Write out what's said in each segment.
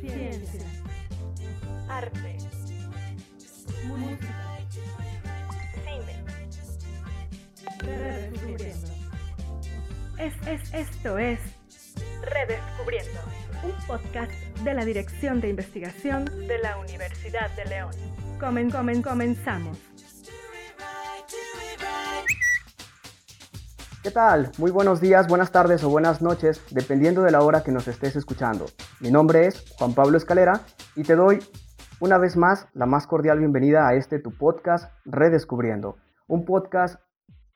Ciencia. Arte. Música. Cine. Redescubriendo. Es, es, esto es Redescubriendo, un podcast de la Dirección de Investigación de la Universidad de León. Comen, comen, comenzamos. ¿Qué tal? Muy buenos días, buenas tardes o buenas noches, dependiendo de la hora que nos estés escuchando. Mi nombre es Juan Pablo Escalera y te doy una vez más la más cordial bienvenida a este tu podcast Redescubriendo, un podcast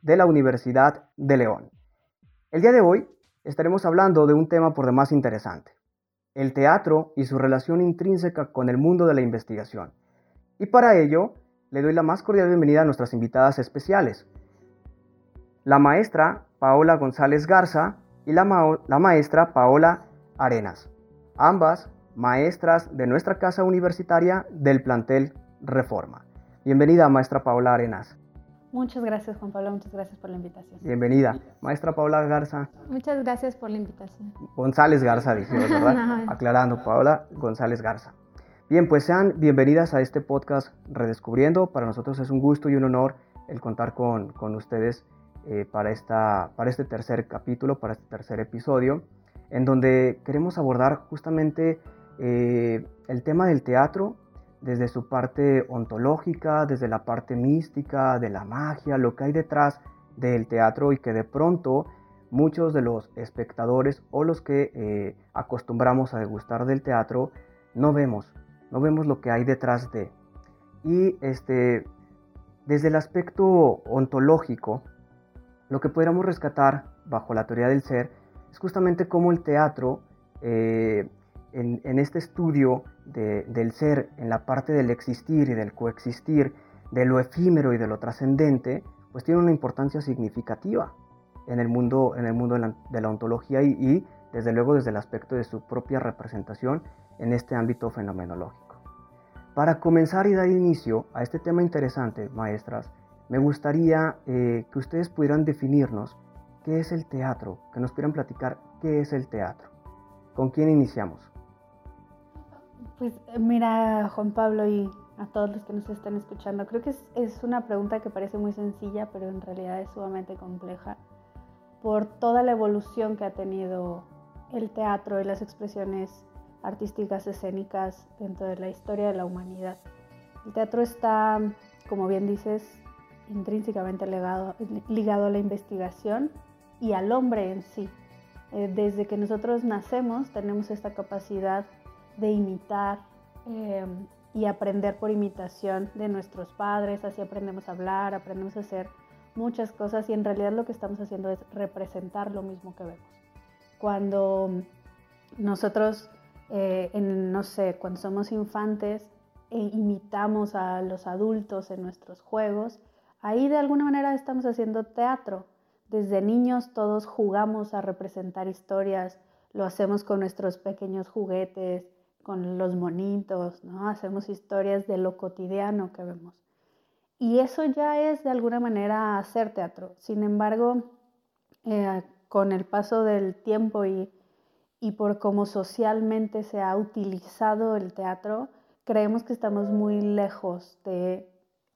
de la Universidad de León. El día de hoy estaremos hablando de un tema por demás interesante, el teatro y su relación intrínseca con el mundo de la investigación. Y para ello, le doy la más cordial bienvenida a nuestras invitadas especiales la maestra Paola González Garza y la, maestra Paola Arenas, ambas maestras de nuestra casa universitaria del plantel Reforma. Bienvenida, maestra Paola Arenas. Muchas gracias, Juan Pablo. Muchas gracias por la invitación. Bienvenida. Maestra Paola Garza. Muchas gracias por la invitación. González Garza, dijimos, ¿verdad? Aclarando, Paola González Garza. Bien, pues sean bienvenidas a este podcast Redescubriendo. Para nosotros es un gusto y un honor el contar con, con ustedes eh, para, esta, para este tercer capítulo, para este tercer episodio, en donde queremos abordar justamente eh, el tema del teatro desde su parte ontológica, desde la parte mística, de la magia, lo que hay detrás del teatro y que de pronto muchos de los espectadores o los que eh, acostumbramos a degustar del teatro no vemos, no vemos lo que hay detrás de. Y este, desde el aspecto ontológico, lo que podríamos rescatar bajo la teoría del ser es justamente cómo el teatro, eh, en, este estudio del ser, en la parte del existir y del coexistir, de lo efímero y de lo trascendente, pues tiene una importancia significativa en el mundo, en el mundo de, la, ontología y, desde luego desde el aspecto de su propia representación en este ámbito fenomenológico. Para comenzar y dar inicio a este tema interesante, maestras, me gustaría eh, que ustedes pudieran definirnos qué es el teatro, que nos pudieran platicar qué es el teatro. ¿Con quién iniciamos? Pues mira, Juan Pablo y a todos los que nos están escuchando, creo que es, es una pregunta que parece muy sencilla, pero en realidad es sumamente compleja por toda la evolución que ha tenido el teatro y las expresiones artísticas escénicas dentro de la historia de la humanidad. El teatro está, como bien dices, intrínsecamente ligado a la investigación y al hombre en sí. Eh, desde que nosotros nacemos tenemos esta capacidad de imitar em, y aprender por imitación de nuestros padres, así aprendemos a hablar, aprendemos a hacer muchas cosas y en realidad lo que estamos haciendo es representar lo mismo que vemos. Cuando nosotros, eh, no sé, cuando somos infantes, e imitamos a los adultos en nuestros juegos, Ahí de alguna manera estamos haciendo teatro. Desde niños todos jugamos a representar historias, lo hacemos con nuestros pequeños juguetes, con los monitos, ¿no? Hacemos historias de lo cotidiano que vemos. Y eso ya es de alguna manera hacer teatro. Sin embargo, eh, con el paso del tiempo y, y por cómo socialmente se ha utilizado el teatro, creemos que estamos muy lejos de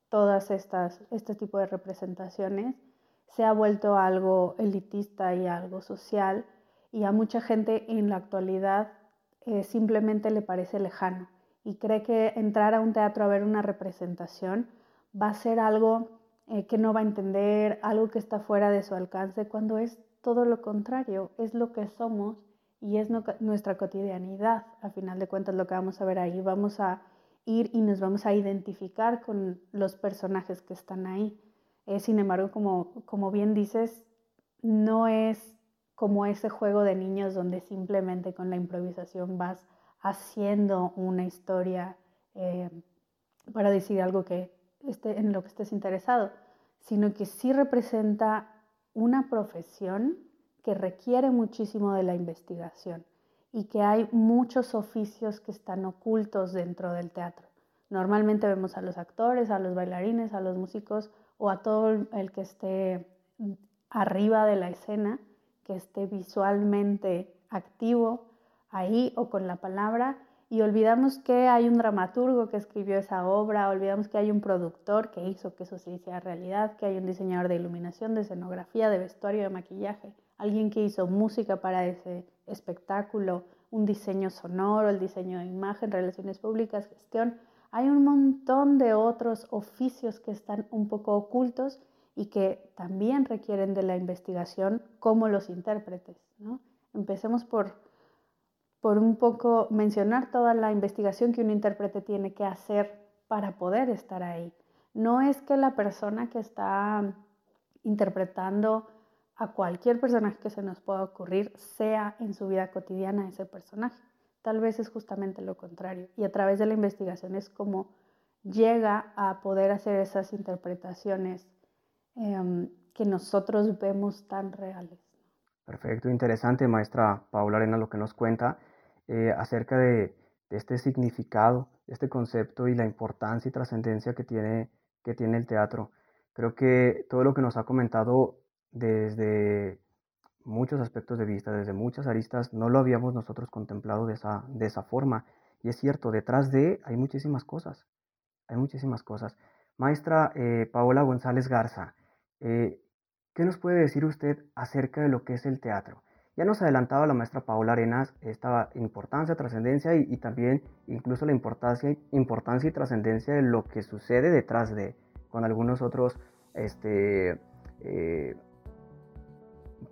todas estas, este tipo de representaciones, se ha vuelto algo elitista y algo social y a mucha gente en la actualidad eh, simplemente le parece lejano y cree que entrar a un teatro a ver una representación va a ser algo eh, que no va a entender, algo que está fuera de su alcance, cuando es todo lo contrario, es lo que somos y es nuestra cotidianidad. A final de cuentas, lo que vamos a ver ahí, vamos a ir y nos vamos a identificar con los personajes que están ahí. Eh, sin embargo, como, como bien dices, no es como ese juego de niños donde simplemente con la improvisación vas haciendo una historia eh, para decir algo que esté, en lo que estés interesado, sino que sí representa una profesión que requiere muchísimo de la investigación y que hay muchos oficios que están ocultos dentro del teatro. Normalmente vemos a los actores, a los bailarines, a los músicos o a todo el que esté arriba de la escena, que esté visualmente activo, ahí o con la palabra y olvidamos que hay un dramaturgo que escribió esa obra, olvidamos que hay un productor que hizo que eso se hiciera realidad, que hay un diseñador de iluminación, de escenografía, de vestuario, de maquillaje, alguien que hizo música para ese espectáculo, un diseño sonoro, el diseño de imagen, relaciones públicas, gestión. Hay un montón de otros oficios que están un poco ocultos y que también requieren de la investigación como los intérpretes. Empecemos por, por un poco mencionar toda la investigación que un intérprete tiene que hacer para poder estar ahí. No es que la persona que está interpretando a cualquier personaje que se nos pueda ocurrir sea en su vida cotidiana ese personaje. Tal vez es justamente lo contrario. Y a través de la investigación es como llega a poder hacer esas interpretaciones em, que nosotros vemos tan reales. Perfecto, interesante, maestra Paula Arena, lo que nos cuenta eh, acerca de, de, este significado, este concepto y la importancia y trascendencia que tiene, que tiene el teatro. Creo que todo lo que nos ha comentado desde muchos aspectos de vista, desde muchas aristas, no lo habíamos nosotros contemplado de esa, de esa forma. Y es cierto, detrás de hay muchísimas cosas, hay muchísimas cosas. Maestra eh, Paola González Garza, eh, ¿qué nos puede decir usted acerca de lo que es el teatro? Ya nos adelantaba la maestra Paola Arenas esta importancia, trascendencia y, también incluso la importancia, importancia y trascendencia de lo que sucede detrás de, con algunos otros este, eh,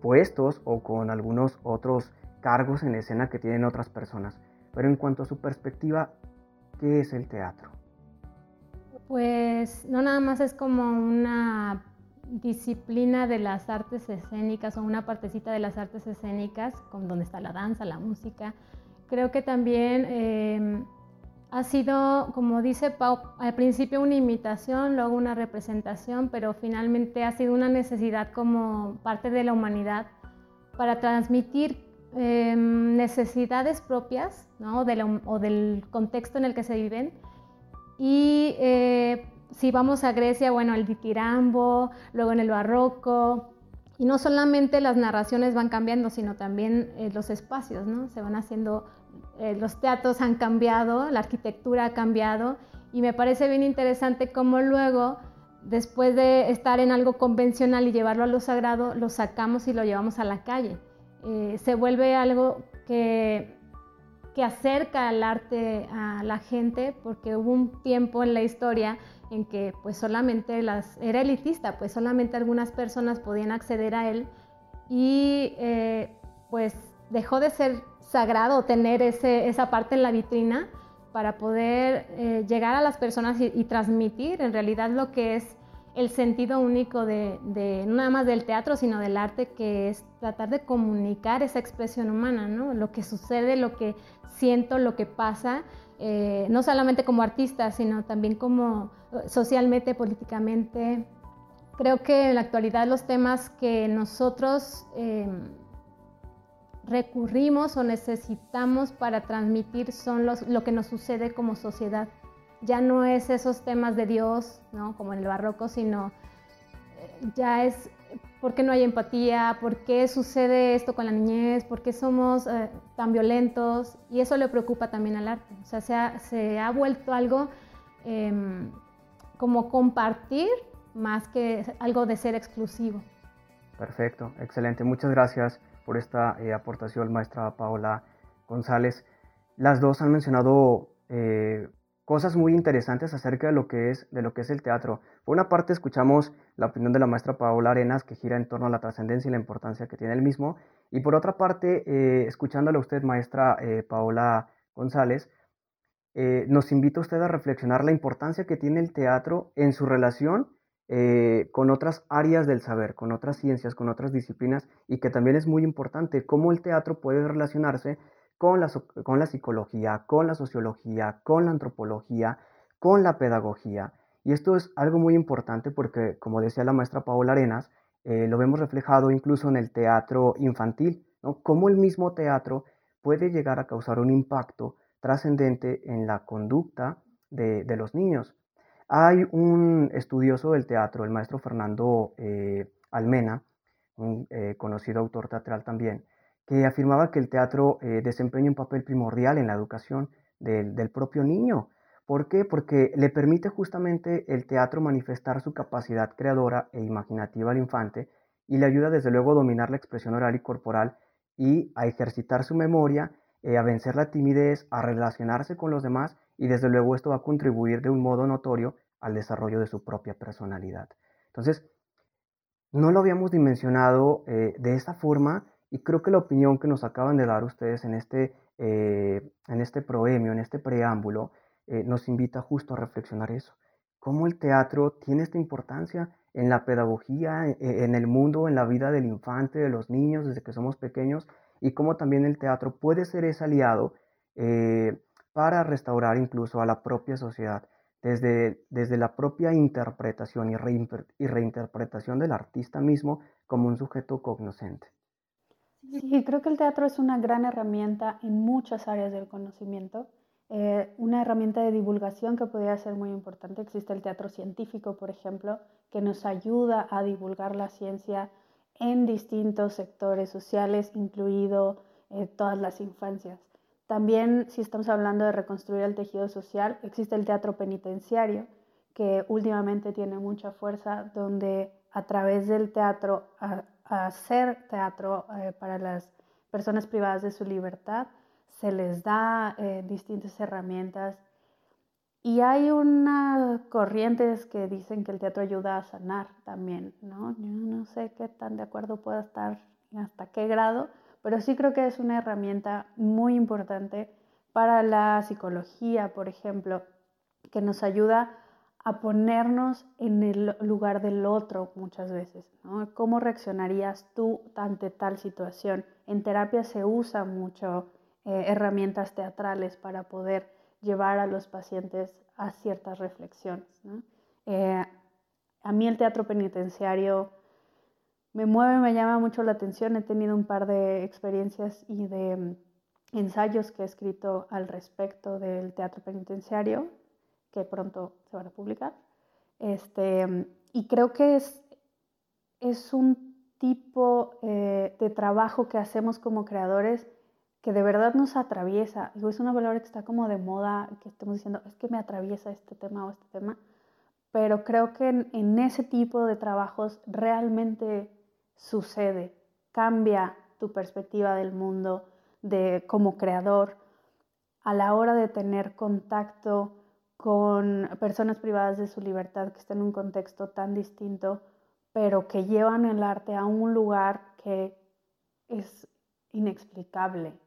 puestos o con algunos otros cargos en escena que tienen otras personas. Pero en cuanto a su perspectiva, ¿qué es el teatro? Pues no nada más es como una disciplina de las artes escénicas o una partecita de las artes escénicas, con donde está la danza, la música. Creo que también eh, ha sido, como dice Pau, al principio una imitación, luego una representación, pero finalmente ha sido una necesidad como parte de la humanidad para transmitir em, necesidades propias ¿no? o del contexto en el que se viven. Y eh, si vamos a Grecia, bueno, el ditirambo, luego en el barroco, y no solamente las narraciones van cambiando, sino también eh, los espacios, ¿no? Se van haciendo eh, los teatros han cambiado, la arquitectura ha cambiado y me parece bien interesante cómo luego, después de estar en algo convencional y llevarlo a lo sagrado, lo sacamos y lo llevamos a la calle. Eh, se vuelve algo que, que acerca al arte a la gente porque hubo un tiempo en la historia en que pues solamente las, era elitista, pues solamente algunas personas podían acceder a él y eh, pues dejó de ser sagrado tener ese, esa parte en la vitrina para poder eh, llegar a las personas y, transmitir en realidad lo que es el sentido único de, no nada más del teatro, sino del arte, que es tratar de comunicar esa expresión humana, ¿no? lo que sucede, lo que siento, lo que pasa, eh, no solamente como artista, sino también como eh, socialmente, políticamente. Creo que en la actualidad los temas que nosotros recurrimos o necesitamos para transmitir son los, lo que nos sucede como sociedad. Ya no es esos temas de Dios, ¿no? como en el barroco, sino eh, ya es por qué no hay empatía, por qué sucede esto con la niñez, por qué somos eh, tan violentos, y eso le preocupa también al arte. O sea, se ha, vuelto algo em, como compartir más que algo de ser exclusivo. Perfecto, excelente, muchas gracias por esta eh, aportación, maestra Paola González. Las dos han mencionado eh, cosas muy interesantes acerca de lo, que es, de lo que es el teatro. Por una parte escuchamos la opinión de la maestra Paola Arenas que gira en torno a la trascendencia y la importancia que tiene el mismo. Y por otra parte, eh, escuchándole a usted, maestra Paola González, nos invita usted a reflexionar la importancia que tiene el teatro en su relación eh, con otras áreas del saber, con otras ciencias, con otras disciplinas, y que también es muy importante cómo el teatro puede relacionarse con la, con la psicología, con la sociología, con la antropología, con la pedagogía. Y esto es algo muy importante porque, como decía la maestra Paola Arenas, eh, lo vemos reflejado incluso en el teatro infantil, ¿no? Cómo el mismo teatro puede llegar a causar un impacto trascendente en la conducta de, de los niños. Hay un estudioso del teatro, el maestro Fernando eh, Almena, un eh, conocido autor teatral también, que afirmaba que el teatro eh, desempeña un papel primordial en la educación del, propio niño. ¿Por qué? Porque le permite justamente el teatro manifestar su capacidad creadora e imaginativa al infante y le ayuda desde luego a dominar la expresión oral y corporal y a ejercitar su memoria, a vencer la timidez, a relacionarse con los demás y desde luego esto va a contribuir de un modo notorio al desarrollo de su propia personalidad. Entonces, no lo habíamos dimensionado eh, de esta forma y creo que la opinión que nos acaban de dar ustedes en este, eh, en este proemio, en este preámbulo, eh, nos invita justo a reflexionar eso. Cómo el teatro tiene esta importancia en la pedagogía, e, e, en el mundo, en la vida del infante, de los niños, desde que somos pequeños, y cómo también el teatro puede ser ese aliado para restaurar incluso a la propia sociedad desde, desde la propia interpretación y, reinterpretación del artista mismo como un sujeto cognoscente. Sí, creo que el teatro es una gran herramienta en muchas áreas del conocimiento, eh, una herramienta de divulgación que podría ser muy importante. Existe el teatro científico, por ejemplo, que nos ayuda a divulgar la ciencia en distintos sectores sociales, incluido eh, todas las infancias. También, si estamos hablando de reconstruir el tejido social, existe el teatro penitenciario, que últimamente tiene mucha fuerza, donde a través del teatro, hacer teatro eh, para las personas privadas de su libertad, se les da eh, distintas herramientas. Y hay unas corrientes que dicen que el teatro ayuda a sanar también, ¿no? Yo no sé qué tan de acuerdo pueda estar, hasta qué grado, pero sí creo que es una herramienta muy importante para la psicología, por ejemplo, que nos ayuda a ponernos en el lugar del otro muchas veces. ¿Cómo reaccionarías tú ante tal situación? En terapia se usan mucho eh, herramientas teatrales para poder llevar a los pacientes a ciertas reflexiones. Eh, a mí el teatro penitenciario me mueve, me llama mucho la atención. He tenido un par de experiencias y de mm, ensayos que he escrito al respecto del teatro penitenciario, que pronto se van a publicar. Este, mm, y creo que es, es un tipo eh, de trabajo que hacemos como creadores que de verdad nos atraviesa. Digo, es una palabra que está como de moda, que estamos diciendo, es que me atraviesa este tema o este tema, pero creo que en, en ese tipo de trabajos realmente sucede, cambia tu perspectiva del mundo de, como creador a la hora de tener contacto con personas privadas de su libertad que están en un contexto tan distinto, pero que llevan el arte a un lugar que es inexplicable,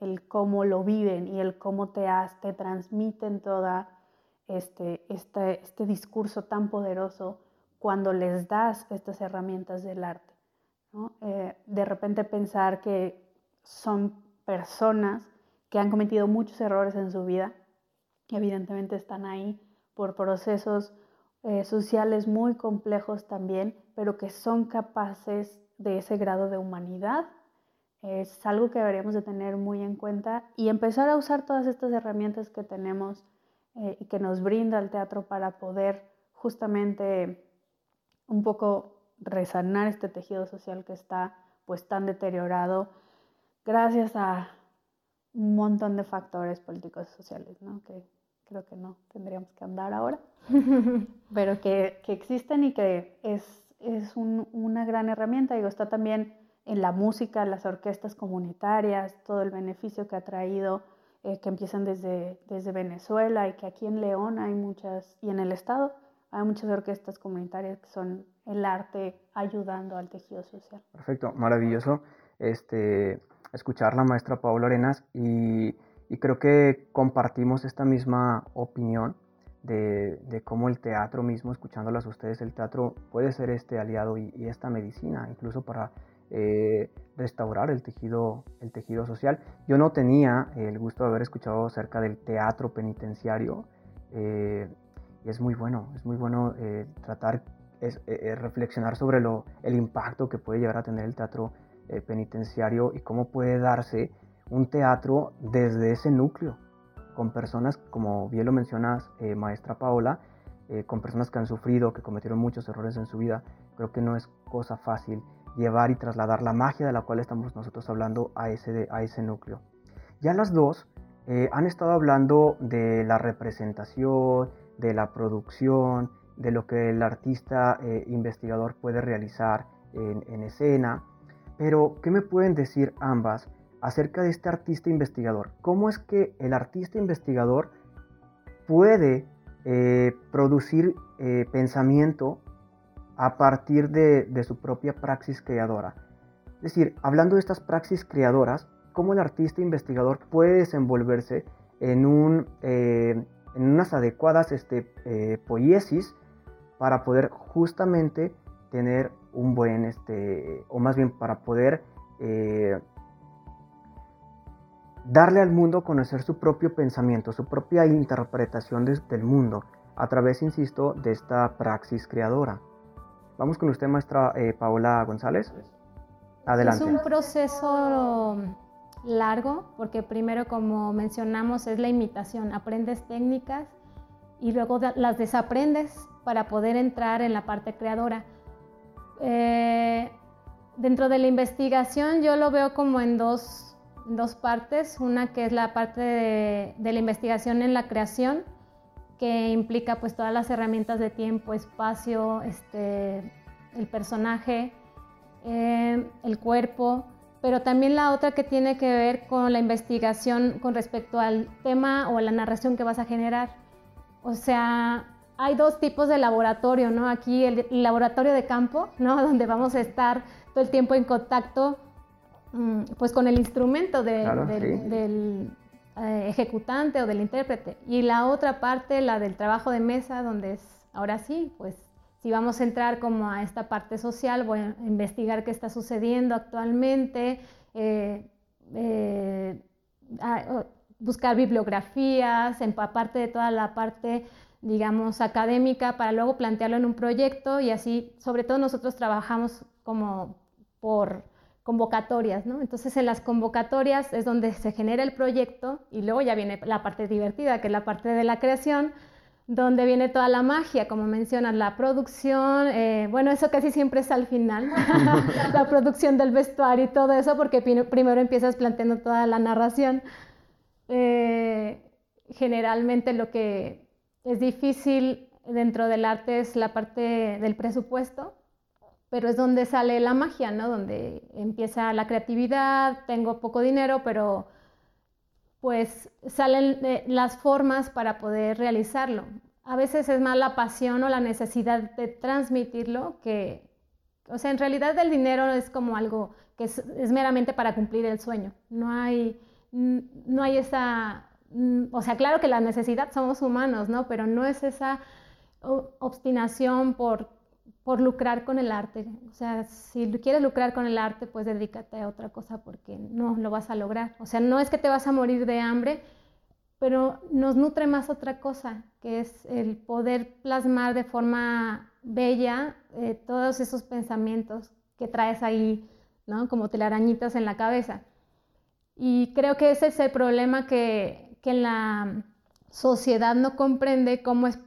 el cómo lo viven y el cómo te, te transmiten toda este, este, este discurso tan poderoso cuando les das estas herramientas del arte. Eh, de repente pensar que son personas que han cometido muchos errores en su vida, que evidentemente están ahí por procesos eh, sociales muy complejos también, pero que son capaces de ese grado de humanidad. Es algo que deberíamos de tener muy en cuenta y empezar a usar todas estas herramientas que tenemos eh, y que nos brinda el teatro para poder justamente un poco resanar este tejido social que está pues tan deteriorado gracias a un montón de factores políticos y sociales, ¿no? que creo que no tendríamos que andar ahora, pero que, que, existen y que es, es un, una gran herramienta. Digo, está también en la música, las orquestas comunitarias, todo el beneficio que ha traído, eh, que empiezan desde, desde Venezuela y que aquí en León hay muchas, y en el Estado, hay muchas orquestas comunitarias que son el arte ayudando al tejido social. Perfecto, maravilloso este, escuchar la maestra Paula Arenas y, creo que compartimos esta misma opinión de, cómo el teatro mismo, escuchándolas ustedes, el teatro puede ser este aliado y, esta medicina, incluso para eh, restaurar el tejido, el tejido social. Yo no tenía el gusto de haber escuchado acerca del teatro penitenciario. Eh, es muy bueno, es muy bueno eh, tratar, es, eh, eh, reflexionar sobre lo, el impacto que puede llegar a tener el teatro penitenciario y cómo puede darse un teatro desde ese núcleo, con personas, como bien lo mencionas, maestra Paola, con personas que han sufrido, que cometieron muchos errores en su vida. Creo que no es cosa fácil llevar y trasladar la magia de la cual estamos nosotros hablando a ese, a ese núcleo. Ya las dos han estado hablando de la representación, de la producción, de lo que el artista eh, investigador puede realizar en, escena. Pero, ¿qué me pueden decir ambas acerca de este artista investigador? ¿Cómo es que el artista investigador puede eh, producir pensamiento a partir de, su propia praxis creadora. Es decir, hablando de estas praxis creadoras, cómo el artista investigador puede desenvolverse en, un, eh, en unas adecuadas este, eh, poiesis para poder justamente tener un buen, este, o más bien para poder eh, darle al mundo conocer su propio pensamiento, su propia interpretación del mundo, a través, insisto, de esta praxis creadora. Vamos con usted, maestra eh, Paola González. Adelante. Es un proceso largo porque primero, como mencionamos, es la imitación. Aprendes técnicas y luego las desaprendes para poder entrar en la parte creadora. Eh, dentro de la investigación yo lo veo como en dos, dos partes. Una que es la parte de, de la investigación en la creación que implica pues todas las herramientas de tiempo, espacio, este, el personaje, eh, el cuerpo, pero también la otra que tiene que ver con la investigación con respecto al tema o a la narración que vas a generar. O sea, hay dos tipos de laboratorio, ¿no? Aquí el, laboratorio de campo, ¿no? Donde vamos a estar todo el tiempo en contacto mm, pues con el instrumento del, eh, ejecutante o del intérprete. Y la otra parte, la del trabajo de mesa, donde es, ahora sí, pues si vamos a entrar como a esta parte social, voy a investigar qué está sucediendo actualmente, eh, eh, buscar bibliografías, aparte de toda la parte, digamos, académica, para luego plantearlo en un proyecto y así, sobre todo nosotros trabajamos como por convocatorias, ¿no? Entonces en las convocatorias es donde se genera el proyecto y luego ya viene la parte divertida, que es la parte de la creación, donde viene toda la magia, como mencionas, la producción, eh, bueno, eso casi siempre es al final, la producción del vestuario y todo eso, porque primero empiezas planteando toda la narración. Eh, generalmente lo que es difícil dentro del arte es la parte del presupuesto, pero es donde sale la magia, ¿no? Donde empieza la creatividad, tengo poco dinero, pero pues salen eh, las formas para poder realizarlo. A veces es más la pasión o la necesidad de transmitirlo que, o sea, en realidad el dinero es como algo que es, meramente para cumplir el sueño. No hay, no hay esa, o sea, claro que la necesidad somos humanos, ¿no? Pero no es esa obstinación por por lucrar con el arte. O sea, si quieres lucrar con el arte, pues dedícate a otra cosa porque no lo vas a lograr. O sea, no es que te vas a morir de hambre, pero nos nutre más otra cosa, que es el poder plasmar de forma bella eh, todos esos pensamientos que traes ahí, ¿no? Como telarañitas en la cabeza. Y creo que ese es el problema que, que la sociedad no comprende cómo es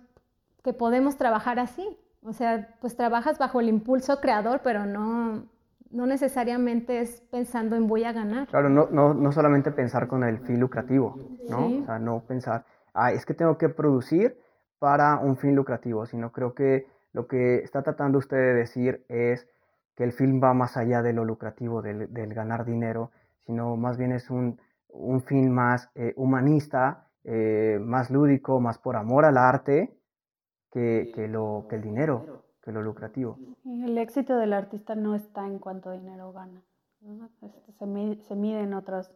que podemos trabajar así. O sea, pues trabajas bajo el impulso creador, pero no, no necesariamente es pensando en voy a ganar. Claro, no, no, no solamente pensar con el fin lucrativo, ¿no? O sea, no pensar, ah, es que tengo que producir para un fin lucrativo, sino creo que lo que está tratando usted de decir es que el film va más allá de lo lucrativo, del, ganar dinero, sino más bien es un, un fin más eh, humanista, eh, más lúdico, más por amor al arte, que, que, lo, que el dinero, que lo lucrativo. El éxito del artista no está en cuánto dinero gana, este, se, mide, se mide en otros,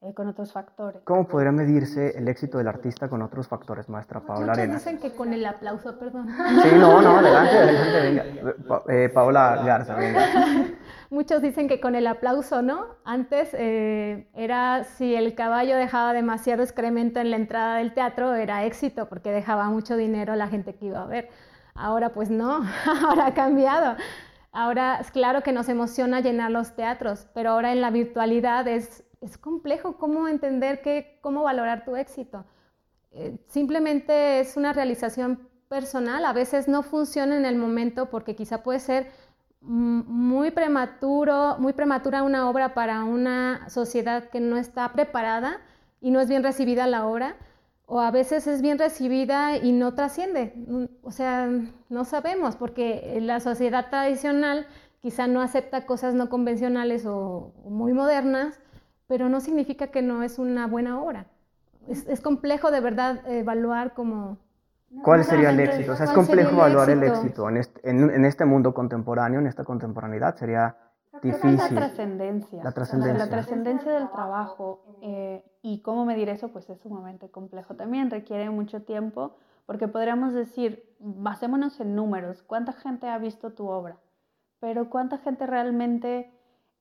eh, con otros factores. ¿Cómo podría medirse el éxito del artista con otros factores, maestra Paola Arena? dicen que con el aplauso, perdón. Sí, no, no, adelante, adelante, venga. Eh, Paola Garza, venga. Muchos dicen que con el aplauso, ¿no? Antes eh, era si el caballo dejaba demasiado excremento en la entrada del teatro, era éxito porque dejaba mucho dinero a la gente que iba a ver. Ahora pues no, ahora ha cambiado. Ahora es claro que nos emociona llenar los teatros, pero ahora en la virtualidad es, es complejo cómo entender que, cómo valorar tu éxito. Eh, simplemente es una realización personal, a veces no funciona en el momento porque quizá puede ser muy prematuro, muy prematura una obra para una sociedad que no está preparada y no es bien recibida la obra, o a veces es bien recibida y no trasciende. O sea, no sabemos, porque la sociedad tradicional quizá no acepta cosas no convencionales o, muy modernas, pero no significa que no es una buena obra. Es, complejo de verdad evaluar como... ¿Cuál sería el éxito? O sea, es complejo evaluar el éxito, en, este, en, este, mundo contemporáneo, en esta contemporaneidad, sería difícil. La trascendencia. La trascendencia. La trascendencia del trabajo. Eh, y cómo medir eso, pues es sumamente complejo también, requiere mucho tiempo, porque podríamos decir, basémonos en números, ¿cuánta gente ha visto tu obra? Pero ¿cuánta gente realmente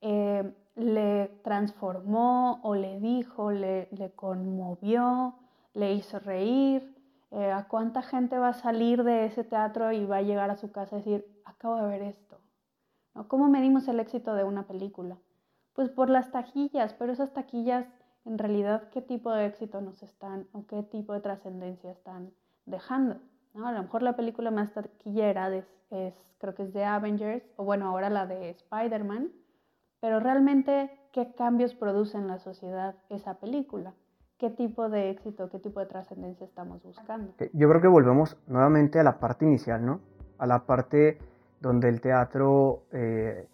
eh, le transformó o le dijo, le, le conmovió, le hizo reír? Eh, ¿A cuánta gente va a salir de ese teatro y va a llegar a su casa y decir, acabo de ver esto? ¿No? ¿Cómo medimos el éxito de una película? Pues por las taquillas, pero esas taquillas en realidad qué tipo de éxito nos están o qué tipo de trascendencia están dejando. A lo mejor la película más taquillera es, creo que es de Avengers, o bueno, ahora la de Spider-Man, pero realmente qué cambios produce en la sociedad esa película, qué tipo de éxito, qué tipo de trascendencia estamos buscando. Yo creo que volvemos nuevamente a la parte inicial, ¿no? A la parte donde el teatro eh,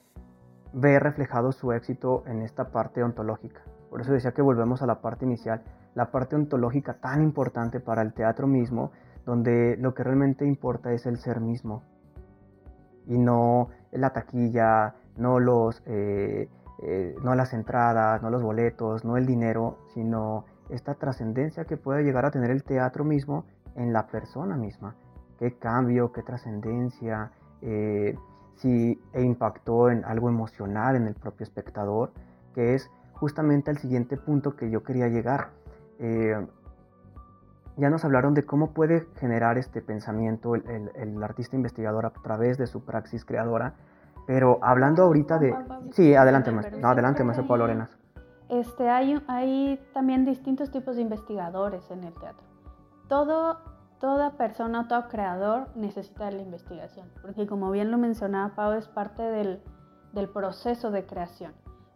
ve reflejado su éxito en esta parte ontológica. Por eso decía que volvemos a la parte inicial, la parte ontológica tan importante para el teatro mismo, donde lo que realmente importa es el ser mismo y no la taquilla, no, los, eh, eh, no las entradas, no los boletos, no el dinero, sino esta trascendencia que puede llegar a tener el teatro mismo en la persona misma. Qué cambio, qué trascendencia, eh, si impactó en algo emocional en el propio espectador, que es justamente al siguiente punto que yo quería llegar. Eh, ya nos hablaron de cómo puede generar este pensamiento el, artista investigador a través de su praxis creadora, pero hablando ahorita de... Sí, adelante, más. No, adelante, maestro Pablo Arenas. Este, hay, hay también distintos tipos de investigadores en el teatro. Todo, toda persona, todo creador necesita de la investigación, porque como bien lo mencionaba Pau, es parte del, del proceso de creación.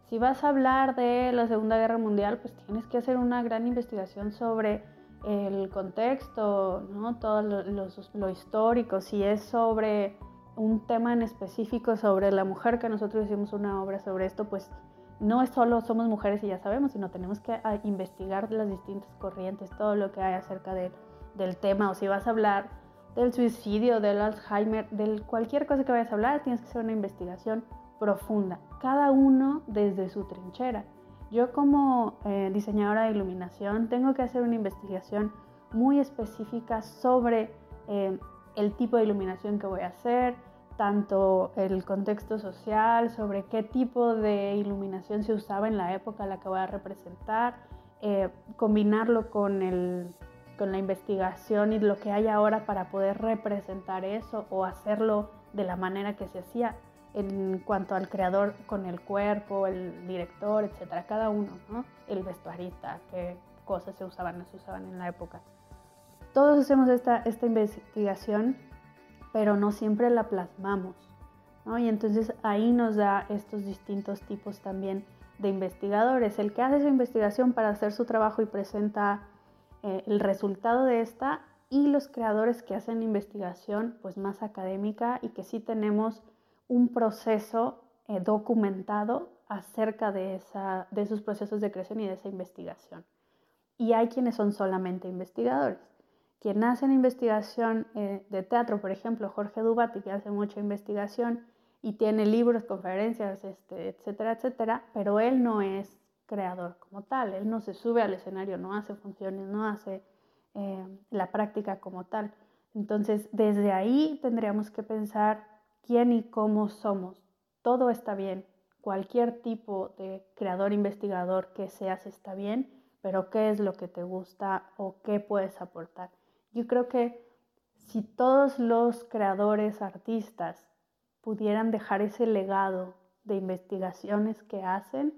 Si vas a hablar de la Segunda Guerra Mundial, pues tienes que hacer una gran investigación sobre el contexto, ¿no? todo lo, histórico, si es sobre un tema en específico sobre la mujer, que nosotros hicimos una obra sobre esto, pues no es solo somos mujeres y ya sabemos, sino tenemos que ah, investigar las distintas corrientes, todo lo que hay acerca del tema, o si vas a hablar del suicidio, del Alzheimer, de cualquier cosa que vayas a hablar, tienes que hacer una investigación profunda, cada uno desde su trinchera. Yo como eh, diseñadora de iluminación tengo que hacer una investigación muy específica sobre eh, el tipo de iluminación que voy a hacer, tanto el contexto social, sobre qué tipo de iluminación se usaba en la época a la que voy a representar, eh, combinarlo con, con la investigación y lo que hay ahora para poder representar eso o hacerlo de la manera que se hacía en cuanto al creador con el cuerpo, el director, etcétera, cada uno, ¿no? el vestuarista, qué cosas se usaban, no se usaban en la época. Todos hacemos esta, esta investigación, pero no siempre la plasmamos. ¿no? Y entonces ahí nos da estos distintos tipos también de investigadores. El que hace su investigación para hacer su trabajo y presenta eh, el resultado de esta y los creadores que hacen investigación pues más académica y que sí tenemos un proceso eh, documentado acerca de, esa, de esos procesos de creación y de esa investigación. Y hay quienes son solamente investigadores. Quien hace investigación eh, de teatro, por ejemplo, Jorge Dubati, que hace mucha investigación y tiene libros, conferencias, este, etcétera, etcétera, pero él no es creador como tal, él no se sube al escenario, no hace funciones, no hace eh, la práctica como tal. Entonces, desde ahí tendríamos que pensar quién y cómo somos. Todo está bien. Cualquier tipo de creador investigador que seas está bien, pero qué es lo que te gusta o qué puedes aportar. Yo creo que si todos los creadores artistas pudieran dejar ese legado de investigaciones que hacen,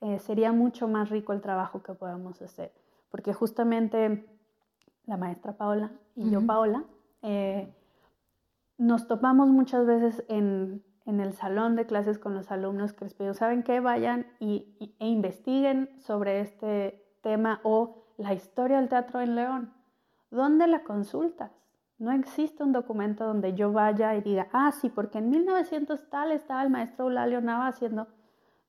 eh, sería mucho más rico el trabajo que podemos hacer. Porque justamente la maestra Paola y yo, Paola, eh, nos topamos muchas veces en, en el salón de clases con los alumnos que les pido, ¿saben qué? Vayan y, e investiguen sobre este tema o la historia del teatro en León. ¿Dónde la consultas? No existe un documento donde yo vaya y diga, ah, sí, porque en 1900 tal estaba el maestro Eulalio Nava haciendo.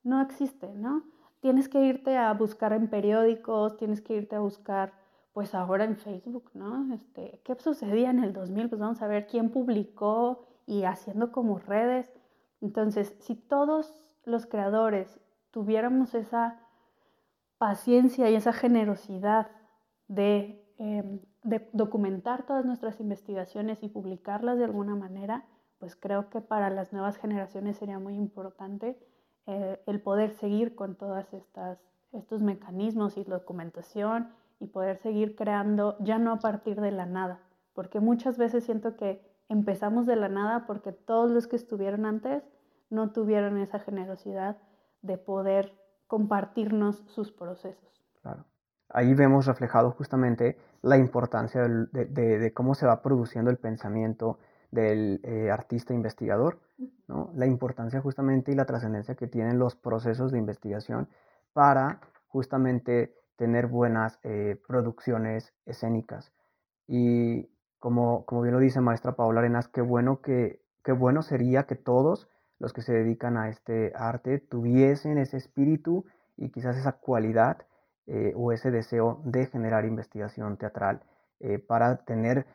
No existe, ¿no? Tienes que irte a buscar en periódicos, tienes que irte a buscar, pues ahora en Facebook, ¿no? Este, ¿Qué sucedía en el 2000? Pues vamos a ver quién publicó y haciendo como redes. Entonces, si todos los creadores tuviéramos esa paciencia y esa generosidad de, em, documentar todas nuestras investigaciones y publicarlas de alguna manera, pues creo que para las nuevas generaciones sería muy importante eh, el poder seguir con todas estos mecanismos y documentación y poder seguir creando ya no a partir de la nada, porque muchas veces siento que empezamos de la nada porque todos los que estuvieron antes no tuvieron esa generosidad de poder compartirnos sus procesos. Ahí vemos reflejado justamente la importancia de, cómo se va produciendo el pensamiento del eh, artista investigador, la importancia justamente y la trascendencia que tienen los procesos de investigación para justamente tener buenas eh, producciones escénicas. Y como, como bien lo dice maestra Paola Arenas, qué bueno, que, qué bueno sería que todos los que se dedican a este arte tuviesen ese espíritu y quizás esa cualidad eh, o ese deseo de generar investigación teatral eh, para tener,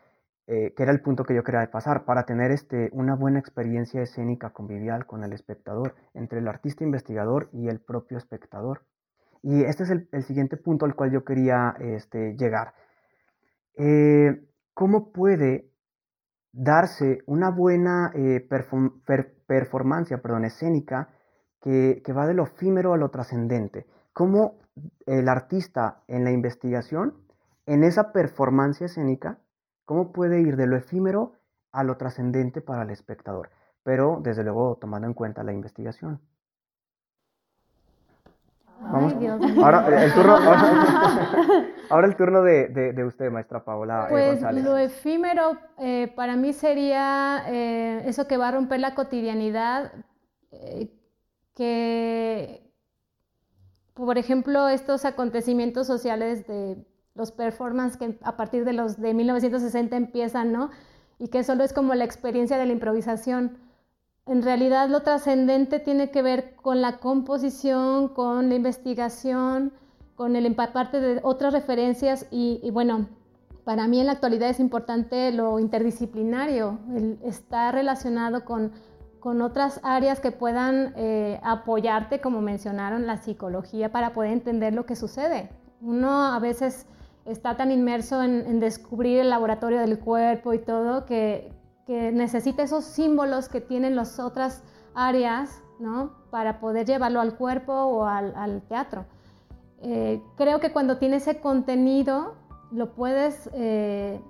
eh, que era el punto que yo quería pasar, para tener este, una buena experiencia escénica convivial con el espectador, entre el artista investigador y el propio espectador. Y este es el, siguiente punto al cual yo quería este, llegar. ¿Cómo puede darse una buena performance perdón, escénica que, va de lo efímero a lo trascendente. Cómo el artista en la investigación, en esa performance escénica, cómo puede ir de lo efímero a lo trascendente para el espectador, pero desde luego tomando en cuenta la investigación. Ay, Dios mío. Ahora el turno, ahora, el turno de, usted, maestra Paola. Eh, pues lo efímero eh, para mí sería eh, eso que va a romper la cotidianidad, que, por ejemplo, estos acontecimientos sociales de los performances que a partir de los de 1960 empiezan, ¿no? Y que solo es como la experiencia de la improvisación. En realidad lo trascendente tiene que ver con la composición, con la investigación, con el parte de otras referencias y, y bueno, para mí en la actualidad es importante lo interdisciplinario, el estar relacionado con con otras áreas que puedan eh, apoyarte, como mencionaron, la psicología, para poder entender lo que sucede. Uno a veces está tan inmerso en, descubrir el laboratorio del cuerpo y todo que, necesita esos símbolos que tienen las otras áreas ¿no? para poder llevarlo al cuerpo o al, teatro. Eh, creo que cuando tiene ese contenido lo puedes eh,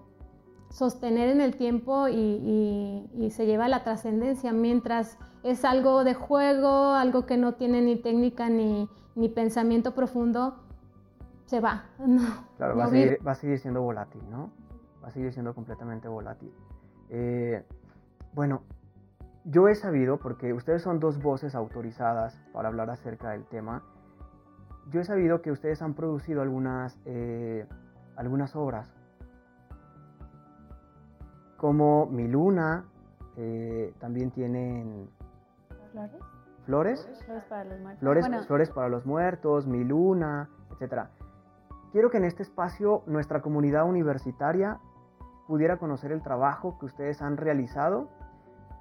sostener en el tiempo y, se lleva a la trascendencia, mientras es algo de juego, algo que no tiene ni técnica ni, pensamiento profundo, se va. claro, va, a seguir, siendo volátil, ¿no? Va a seguir siendo completamente volátil. Eh, bueno, yo he sabido, porque ustedes son dos voces autorizadas para hablar acerca del tema, yo he sabido que ustedes han producido algunas, eh, algunas obras como Mi Luna, eh, también tienen... ¿Flores? ¿Flores? Flores para los muertos. Flores, flores para los muertos, Mi Luna, etc. Quiero que en este espacio nuestra comunidad universitaria pudiera conocer el trabajo que ustedes han realizado,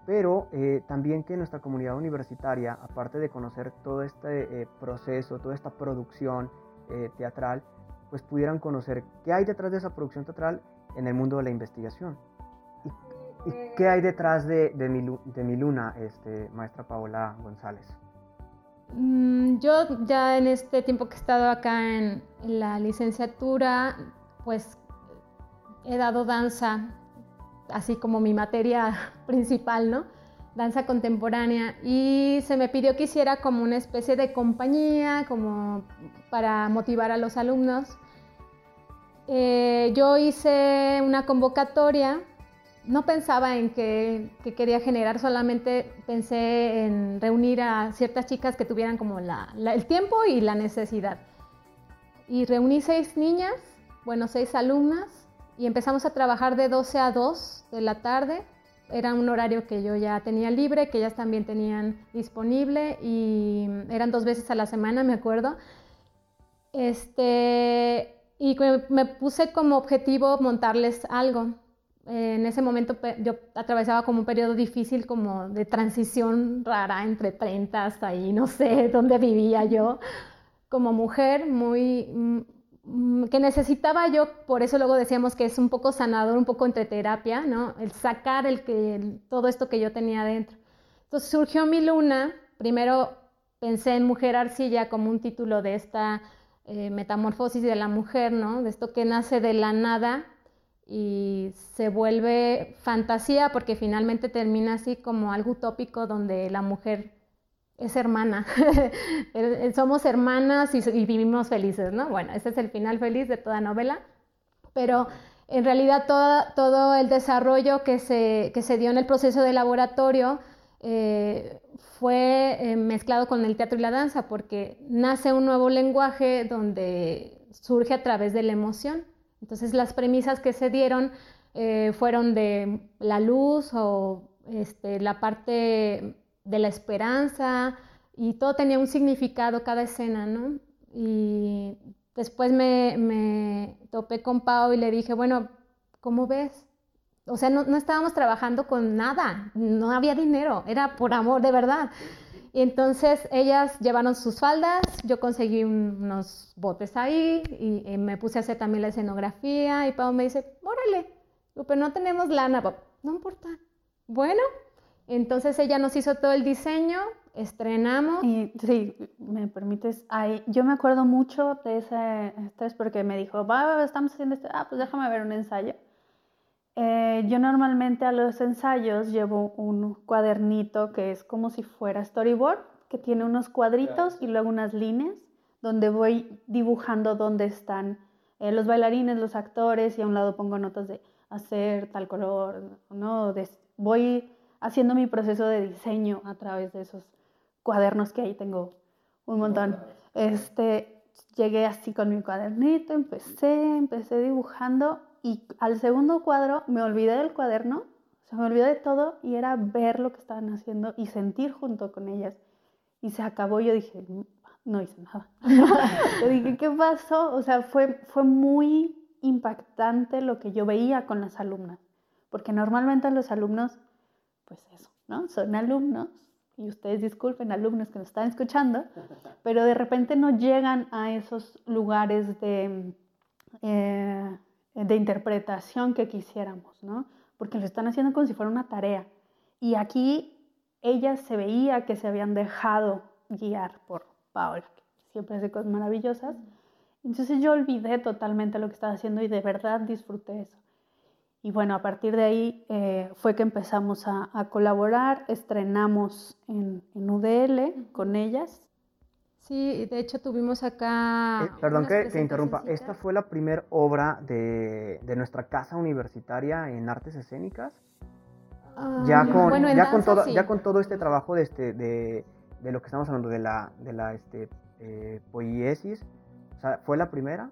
pero eh, también que nuestra comunidad universitaria, aparte de conocer todo este eh, proceso, toda esta producción teatral, pues pudieran conocer qué hay detrás de esa producción teatral en el mundo de la investigación. ¿Y qué hay detrás de, de, mi, de mi luna, este, maestra Paola González? Mm, yo ya en este tiempo que he estado acá en, la licenciatura, pues he dado danza, así como mi materia principal, ¿no? Danza contemporánea. Y se me pidió que hiciera como una especie de compañía, como para motivar a los alumnos. Eh, yo hice una convocatoria no pensaba en qué, quería generar, solamente pensé en reunir a ciertas chicas que tuvieran como el tiempo y la necesidad. Y reuní seis niñas, bueno, seis alumnas, y empezamos a trabajar de 12 a 2 de la tarde. Era un horario que yo ya tenía libre, que ellas también tenían disponible, y eran dos veces a la semana, me acuerdo. Este, y me puse como objetivo montarles algo en ese momento yo atravesaba como un periodo difícil como de transición rara entre 30 hasta ahí, no sé dónde vivía yo como mujer, muy mm, que necesitaba yo, por eso luego decíamos que es un poco sanador, un poco entre terapia, ¿no? El sacar el que todo esto que yo tenía dentro. Entonces surgió mi luna, primero pensé en Mujer Arcilla como un título de esta eh, metamorfosis de la mujer, ¿no? De esto que nace de la nada y se vuelve fantasía porque finalmente termina así como algo utópico donde la mujer es hermana, somos hermanas y, vivimos felices, ¿no? Bueno, ese es el final feliz de toda novela, pero en realidad todo, el desarrollo que se, que se, dio en el proceso de laboratorio eh, fue eh, mezclado con el teatro y la danza porque nace un nuevo lenguaje donde surge a través de la emoción. Entonces las premisas que se dieron eh, fueron de la luz o este, la parte de la esperanza y todo tenía un significado cada escena, ¿no? Y después me, topé con Pau y le dije, bueno, ¿cómo ves? O sea, no, no estábamos trabajando con nada, no había dinero, era por amor, de verdad. Y entonces ellas llevaron sus faldas, yo conseguí unos botes ahí y, me puse a hacer también la escenografía y Pau me dice, órale, pero no tenemos lana, no importa. Bueno, entonces ella nos hizo todo el diseño, estrenamos. Y sí, me permites, ahí, yo me acuerdo mucho de ese estrés porque me dijo, va, estamos haciendo esto, ah, pues déjame ver un ensayo. Eh, yo normalmente a los ensayos llevo un cuadernito que es como si fuera storyboard, que tiene unos cuadritos y luego unas líneas donde voy dibujando dónde están eh, los bailarines, los actores y a un lado pongo notas de hacer tal color, ¿no? voy haciendo mi proceso de diseño a través de esos cuadernos que ahí tengo un montón. Este, llegué así con mi cuadernito, empecé, empecé dibujando y al segundo cuadro me olvidé del cuaderno, se me olvidó de todo y era ver lo que estaban haciendo y sentir junto con ellas. Y se acabó, yo dije, mm, no hice nada. yo dije, ¿qué pasó? O sea, fue, fue muy impactante lo que yo veía con las alumnas, porque normalmente los alumnos, pues eso, ¿no? Son alumnos, y ustedes disculpen, alumnos que nos están escuchando, pero de repente no llegan a esos lugares de... Eh, de interpretación que quisiéramos, ¿no? Porque lo están haciendo como si fuera una tarea. Y aquí ellas se veía que se habían dejado guiar por Paola, que siempre hace cosas maravillosas. Entonces yo olvidé totalmente lo que estaba haciendo y de verdad disfruté eso. Y bueno, a partir de ahí eh, fue que empezamos a, colaborar, estrenamos en, en UDL con ellas Sí, de hecho tuvimos acá... Eh, perdón que, que, interrumpa, esta fue la primera obra de, de, nuestra casa universitaria en artes escénicas. Ah, ya, con, ya, con todo, ya con todo este trabajo de, este, de, de, lo que estamos hablando, de la, de la este, eh, poiesis, o sea, ¿fue la primera?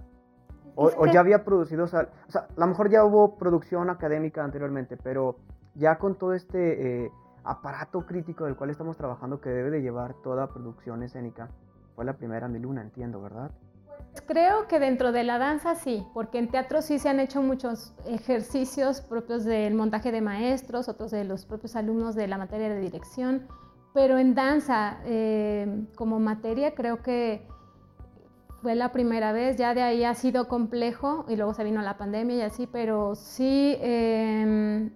O, ya había producido, o sea, a lo mejor ya hubo producción académica anteriormente, pero ya con todo este eh, aparato crítico del cual estamos trabajando que debe de llevar toda producción escénica, fue la primera mi luna, entiendo, ¿verdad? Pues creo que dentro de la danza sí, porque en teatro sí se han hecho muchos ejercicios propios del montaje de maestros, otros de los propios alumnos de la materia de dirección, pero en danza eh, como materia creo que fue la primera vez, ya de ahí ha sido complejo y luego se vino la pandemia y así, pero sí em,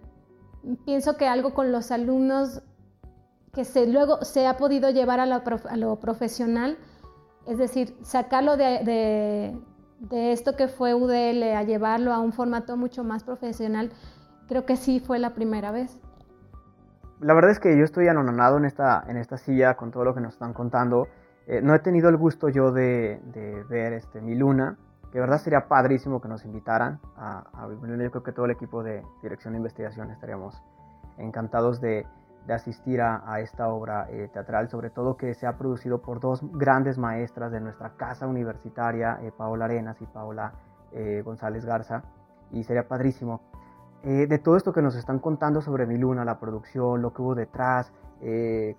pienso que algo con los alumnos que se, luego se ha podido llevar a, a lo profesional es decir, sacarlo de, esto que fue UDL a llevarlo a un formato mucho más profesional, creo que sí fue la primera vez. La verdad es que yo estoy anononado en esta, silla con todo lo que nos están contando. Eh, no he tenido el gusto yo de, ver este, mi luna, que de verdad sería padrísimo que nos invitaran a, a Yo creo que todo el equipo de Dirección de Investigación estaríamos encantados de, de asistir a, a, esta obra eh, teatral, sobre todo que se ha producido por dos grandes maestras de nuestra casa universitaria, eh, Paola Arenas y Paola eh, González Garza, y sería padrísimo. de todo esto que nos están contando sobre Mi Luna, la producción, lo que hubo detrás,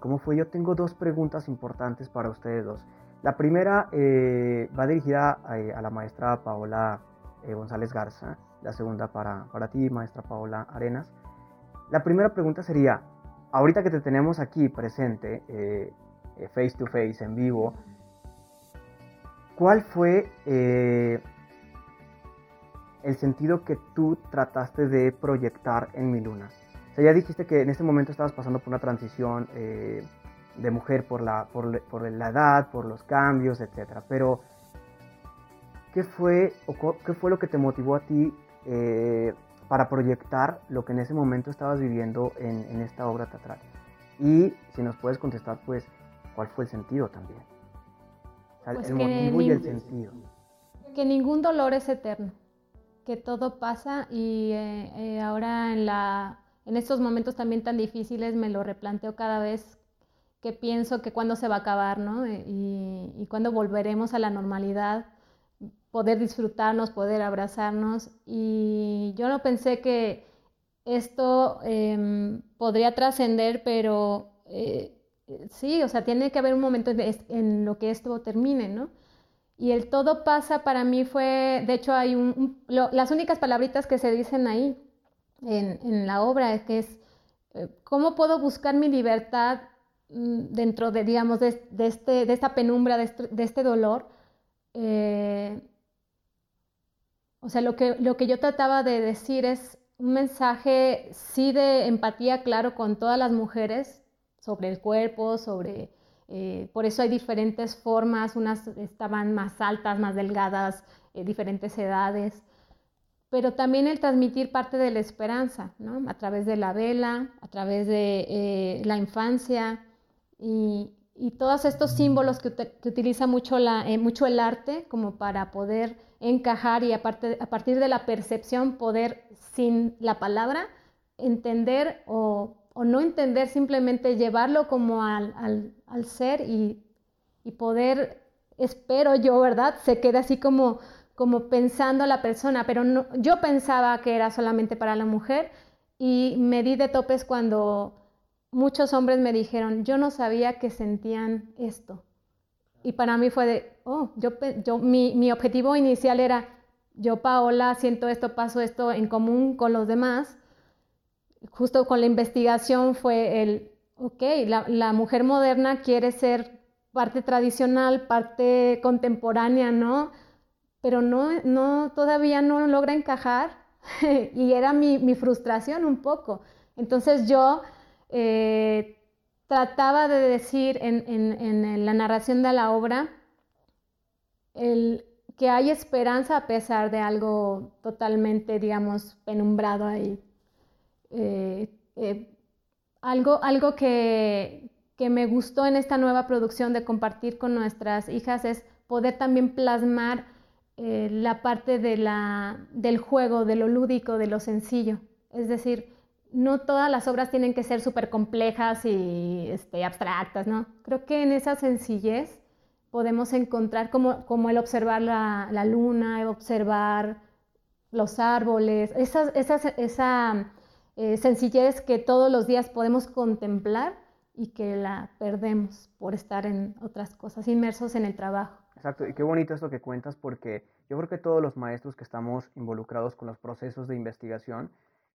cómo fue, yo tengo dos preguntas importantes para ustedes dos. La primera va dirigida a, la maestra Paola González Garza, la segunda para, para ti, maestra Paola Arenas. La primera pregunta sería, ahorita que te tenemos aquí presente, eh, eh, face to face, en vivo, ¿cuál fue eh, el sentido que tú trataste de proyectar en Mi Luna? O sea, ya dijiste que en este momento estabas pasando por una transición de mujer por la, por, por, la edad, por los cambios, etc. Pero, ¿qué fue, o ¿qué fue lo que te motivó a ti para proyectar lo que en ese momento estabas viviendo en, esta obra teatral. Y si nos puedes contestar, pues, ¿cuál fue el sentido también? Pues el motivo y el sentido. Que ningún dolor es eterno, que todo pasa y eh, eh, ahora en, la, en estos momentos también tan difíciles me lo replanteo cada vez que pienso que cuándo se va a acabar, ¿no? Y, y cuándo volveremos a la normalidad poder disfrutarnos, poder abrazarnos. Y yo no pensé que esto em, podría trascender, pero eh, sí, o sea, tiene que haber un momento en, lo que esto termine, ¿no? Y el todo pasa para mí fue, de hecho, hay un, las únicas palabritas que se dicen ahí en, la obra es que es, eh, ¿cómo puedo buscar mi libertad mm, dentro de, digamos, de, este, de esta penumbra, de este, este dolor? Eh, o sea, lo que, lo que yo trataba de decir es un mensaje, sí, de empatía, claro, con todas las mujeres sobre el cuerpo, sobre... Eh, por eso hay diferentes formas, unas estaban más altas, más delgadas, eh, diferentes edades, pero también el transmitir parte de la esperanza, ¿no? A través de la vela, a través de eh, la infancia y, y, todos estos símbolos que, utiliza mucho, la, mucho el arte como para poder encajar y a, partir de la percepción poder, sin la palabra, entender o, no entender, simplemente llevarlo como al, ser y, poder, espero yo, ¿verdad? Se quede así como, como pensando la persona, pero no, yo pensaba que era solamente para la mujer y me di de topes cuando muchos hombres me dijeron, yo no sabía que sentían esto. Y para mí fue de, oh, yo, yo mi, mi, objetivo inicial era, yo Paola siento esto, paso esto en común con los demás. Justo con la investigación fue el, ok, la, la mujer moderna quiere ser parte tradicional, parte contemporánea, ¿no? Pero no, no todavía no logra encajar y era mi, mi, frustración un poco. Entonces yo eh, trataba de decir en, la narración de la obra el, que hay esperanza a pesar de algo totalmente, digamos, penumbrado ahí. Eh, eh, algo algo que, me gustó en esta nueva producción de compartir con nuestras hijas es poder también plasmar la parte de la, del juego, de lo lúdico, de lo sencillo. Es decir, no todas las obras tienen que ser súper complejas y este, abstractas, ¿no? Creo que en esa sencillez podemos encontrar como, como el observar la, la luna, el observar los árboles, esa, esa, esa eh, sencillez que todos los días podemos contemplar y que la perdemos por estar en otras cosas, inmersos en el trabajo. Exacto, y qué bonito esto que cuentas porque yo creo que todos los maestros que estamos involucrados con los procesos de investigación,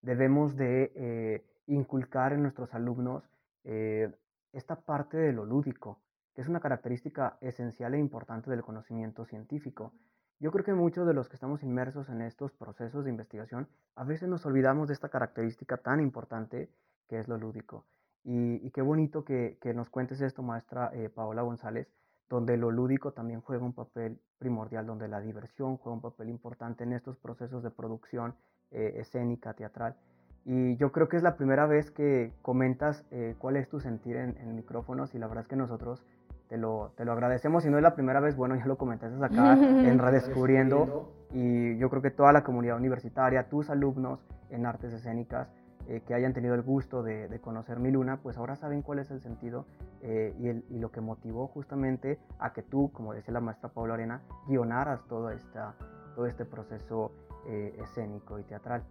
debemos de eh, inculcar en nuestros alumnos eh, esta parte de lo lúdico, que es una característica esencial e importante del conocimiento científico. Yo creo que muchos de los que estamos inmersos en estos procesos de investigación, a veces nos olvidamos de esta característica tan importante que es lo lúdico. Y, qué bonito que, nos cuentes esto, maestra eh, Paola González, donde lo lúdico también juega un papel primordial, donde la diversión juega un papel importante en estos procesos de producción eh, escénica, teatral. Y yo creo que es la primera vez que comentas eh, cuál es tu sentir en, en, micrófonos y la verdad es que nosotros te lo, te lo agradecemos. Si no es la primera vez, bueno, ya lo comentaste acá en Redescubriendo. Y yo creo que toda la comunidad universitaria, tus alumnos en artes escénicas, eh, que hayan tenido el gusto de, conocer mi luna, pues ahora saben cuál es el sentido eh, y, el, y, lo que motivó justamente a que tú, como decía la maestra Paula Arena, guionaras todo, esta, todo este proceso eh, escénico y teatral.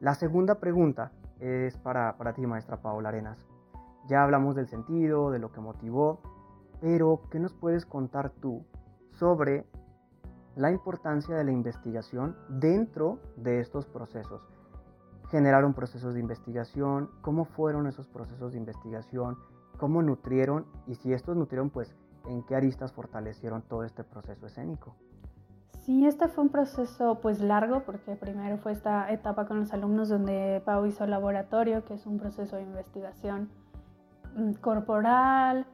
La segunda pregunta es para, para ti, maestra Paula Arenas. Ya hablamos del sentido, de lo que motivó, pero, ¿qué nos puedes contar tú sobre la importancia de la investigación dentro de estos procesos? Generaron procesos de investigación, cómo fueron esos procesos de investigación, cómo nutrieron y si estos nutrieron, pues, en qué aristas fortalecieron todo este proceso escénico. Sí, este fue un proceso pues largo porque primero fue esta etapa con los alumnos donde Pau hizo laboratorio, que es un proceso de investigación mm, corporal,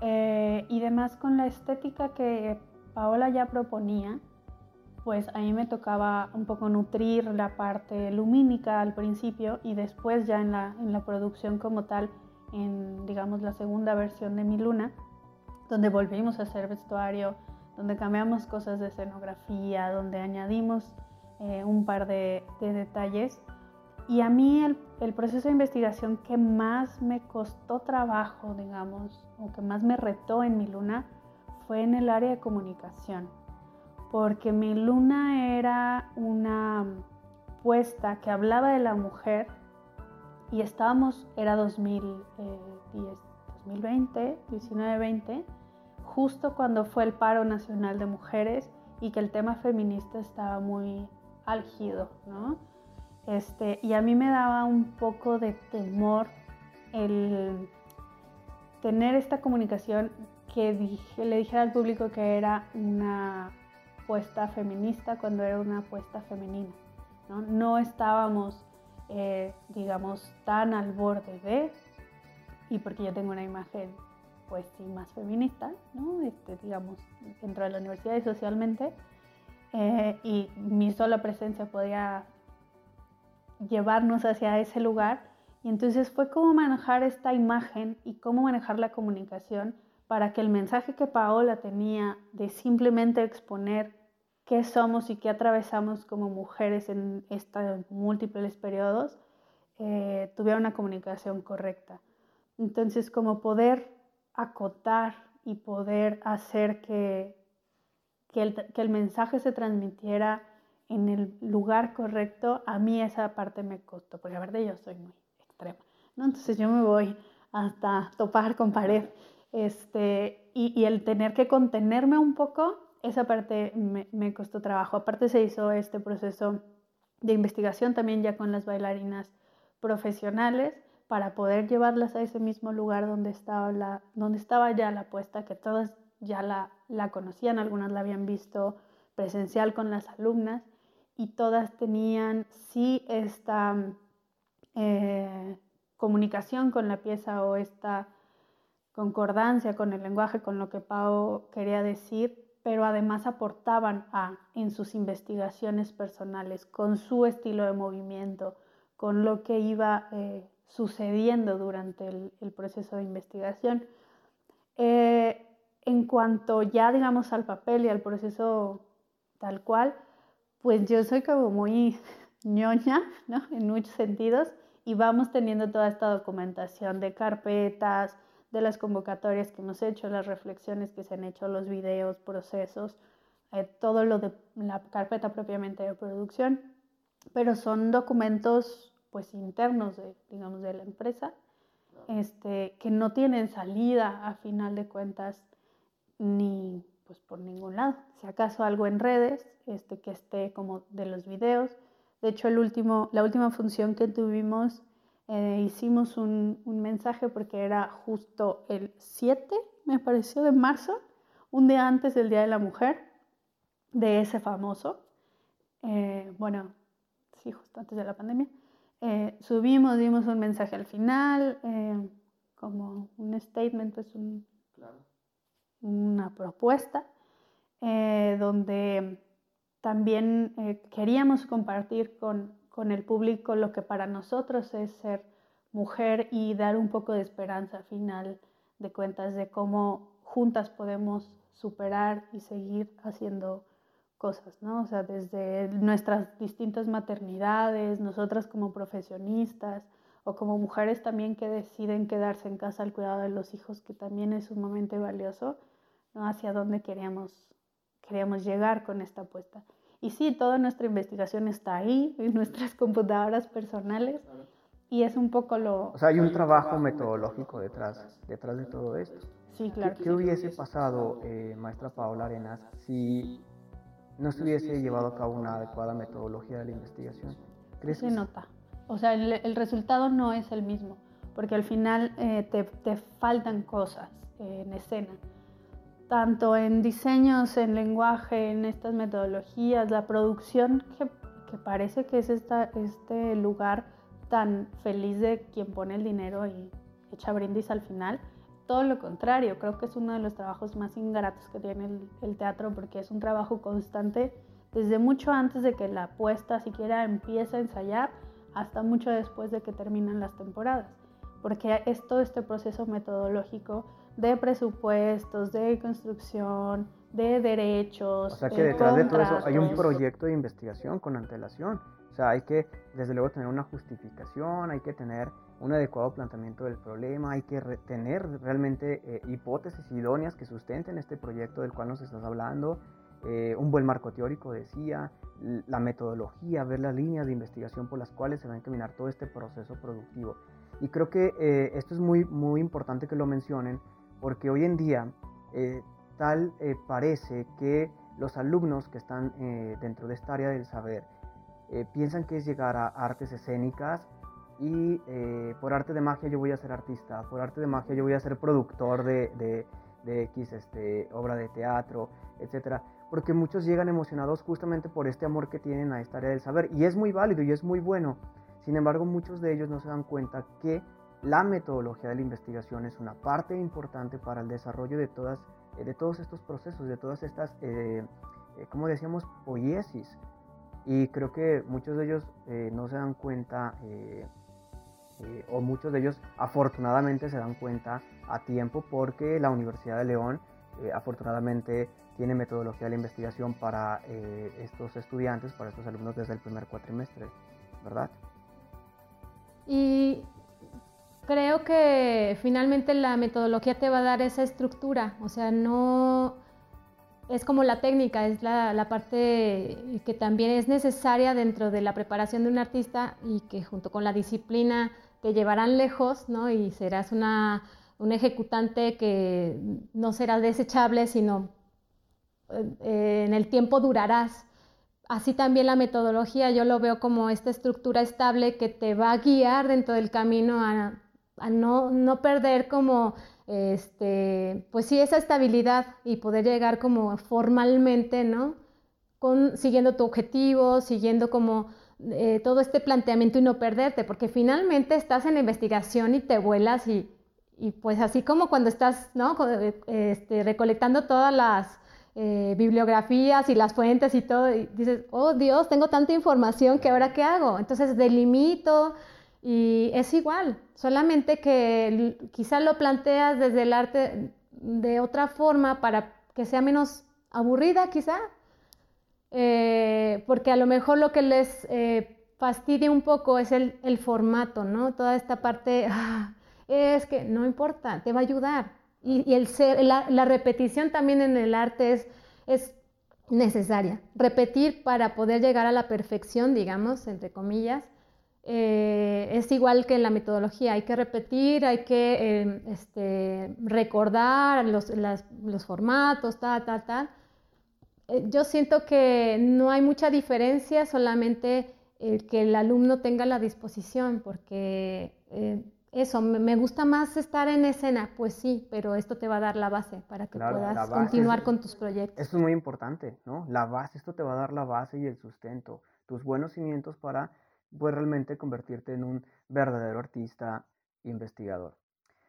eh, y demás. Con la estética que Paola ya proponía, pues a mí me tocaba un poco nutrir la parte lumínica al principio y después ya en la, en la producción como tal, en digamos la segunda versión de Mi Luna, donde volvimos a hacer vestuario, donde cambiamos cosas de escenografía, donde añadimos eh, un par de, de detalles y a mí el, proceso de investigación que más me costó trabajo, digamos, o que más me retó en mi luna, fue en el área de comunicación. Porque mi luna era una puesta que hablaba de la mujer y estábamos, era 2010, 2020, 19-20, justo cuando fue el paro nacional de mujeres y que el tema feminista estaba muy álgido, ¿no? Este, y a mí me daba un poco de temor el tener esta comunicación que le dijera al público que era una puesta feminista cuando era una apuesta femenina. No, estábamos, eh, digamos, tan al borde de, y porque yo tengo una imagen, pues sí, más feminista, ¿no? Este, digamos, dentro de la universidad y socialmente, eh, y mi sola presencia podía llevarnos hacia ese lugar. Y entonces fue cómo manejar esta imagen y cómo manejar la comunicación para que el mensaje que Paola tenía de simplemente exponer qué somos y qué atravesamos como mujeres en estos múltiples periodos, eh, tuviera una comunicación correcta. Entonces, como poder acotar y poder hacer que, que, el, que el mensaje se transmitiera en el lugar correcto, a mí esa parte me costó, porque la verdad yo soy muy extrema, ¿no? Entonces yo me voy hasta topar con pared, este, y, el tener que contenerme un poco, esa parte me, me, costó trabajo. Aparte se hizo este proceso de investigación también ya con las bailarinas profesionales para poder llevarlas a ese mismo lugar donde estaba, ya la puesta, que todas ya la, conocían, algunas la habían visto presencial con las alumnas y todas tenían sí esta eh, comunicación con la pieza o esta concordancia con el lenguaje, con lo que Pau quería decir, pero además aportaban a, en sus investigaciones personales, con su estilo de movimiento, con lo que iba eh, sucediendo durante el, proceso de investigación. Eh, en cuanto ya, digamos, al papel y al proceso tal cual, pues yo soy como muy ñoña, ¿no? En muchos sentidos, y vamos teniendo toda esta documentación de carpetas, de las convocatorias que hemos hecho, las reflexiones que se han hecho, los videos, procesos, eh, todo lo de la carpeta propiamente de producción, pero son documentos pues internos de, digamos, de la empresa, este, que no tienen salida a final de cuentas ni pues por ningún lado. Si acaso algo en redes, este, que esté como de los videos. De hecho, el último, la última función que tuvimos, eh, hicimos un, un, mensaje porque era justo el 7, me pareció, de marzo, un día antes del Día de la Mujer, de ese famoso. Eh, bueno, sí, justo antes de la pandemia. Eh, subimos, dimos un mensaje al final, como un statement, pues un, una propuesta eh, donde también eh, queríamos compartir con, con, el público lo que para nosotros es ser mujer y dar un poco de esperanza al final de cuentas de cómo juntas podemos superar y seguir haciendo cosas, ¿no? O sea, desde nuestras distintas maternidades, nosotras como profesionistas o como mujeres también que deciden quedarse en casa al cuidado de los hijos, que también es sumamente valioso, ¿no? Hacia dónde queríamos, queríamos llegar con esta apuesta. Y sí, toda nuestra investigación está ahí, en nuestras computadoras personales, y es un poco lo... O sea, hay un trabajo metodológico detrás, detrás de todo esto. Sí, claro. ¿Qué, hubiese pasado, eh, maestra Paola Arenas, si no se hubiese llevado a cabo una adecuada metodología de la investigación. ¿Crees se nota. O sea, el, resultado no es el mismo, porque al final eh, te, te, faltan cosas eh, en escena. Tanto en diseños, en lenguaje, en estas metodologías, la producción, que, que parece que es esta, este lugar tan feliz de quien pone el dinero y echa brindis al final, todo lo contrario, creo que es uno de los trabajos más ingratos que tiene el, teatro porque es un trabajo constante desde mucho antes de que la puesta siquiera empiece a ensayar hasta mucho después de que terminan las temporadas, porque es todo este proceso metodológico de presupuestos, de construcción, de derechos. O sea que detrás de todo eso hay un proyecto de investigación con antelación. Sea, hay que desde luego tener una justificación, hay que tener un adecuado planteamiento del problema, hay que tener realmente eh, hipótesis idóneas que sustenten este proyecto del cual nos estás hablando, eh, un buen marco teórico, decía, la metodología, ver las líneas de investigación por las cuales se va a encaminar todo este proceso productivo. Y creo que eh, esto es muy, muy importante que lo mencionen, porque hoy en día tal parece que los alumnos que están dentro de esta área del saber piensan que es llegar a artes escénicas y eh, por arte de magia yo voy a ser artista, por arte de magia yo voy a ser productor de, de, de X este, obra de teatro, etc. Porque muchos llegan emocionados justamente por este amor que tienen a esta área del saber y es muy válido y es muy bueno. Sin embargo, muchos de ellos no se dan cuenta que la metodología de la investigación es una parte importante para el desarrollo de, todas, eh, de todos estos procesos, de todas estas, eh, como decíamos, poiesis. Y creo que muchos de ellos no se dan cuenta eh, o muchos de ellos afortunadamente se dan cuenta a tiempo porque la Universidad de León eh, afortunadamente tiene metodología de la investigación para eh, estos estudiantes, para estos alumnos desde el primer cuatrimestre, ¿verdad? Y creo que finalmente la metodología te va a dar esa estructura, o sea, no es como la técnica, es la, parte que también es necesaria dentro de la preparación de un artista y que junto con la disciplina te llevarán lejos, ¿no? Y serás una, un ejecutante que no será desechable, sino eh, en el tiempo durarás. Así también la metodología, yo lo veo como esta estructura estable que te va a guiar dentro del camino a, a no, no, perder como, este, pues sí, esa estabilidad y poder llegar como formalmente, ¿no? Con, siguiendo tu objetivo, siguiendo como eh, todo este planteamiento y no perderte, porque finalmente estás en investigación y te vuelas y, y pues así como cuando estás ¿no? Eh, este, recolectando todas las eh, bibliografías y las fuentes y todo, y dices, oh Dios, tengo tanta información que ahora qué hago. Entonces delimito y es igual, solamente que quizá lo planteas desde el arte de otra forma para que sea menos aburrida quizá, eh, porque a lo mejor lo que les eh, fastidia un poco es el, formato, ¿no? Toda esta parte, ah, es que no importa, te va a ayudar. Y, el ser, la, la, repetición también en el arte es, es necesaria. Repetir para poder llegar a la perfección, digamos, entre comillas. Eh, es igual que en la metodología, hay que repetir, hay que este, recordar los, las, los formatos, tal, tal, tal eh, yo siento que no hay mucha diferencia, solamente el que el alumno tenga la disposición, porque eh, eso, me gusta más estar en escena, pues sí, pero esto te va a dar la base para que puedas continuar con tus proyectos. Esto es muy importante, ¿no? La base, esto te va a dar la base y el sustento, tus buenos cimientos para pues, realmente convertirte en un verdadero artista investigador.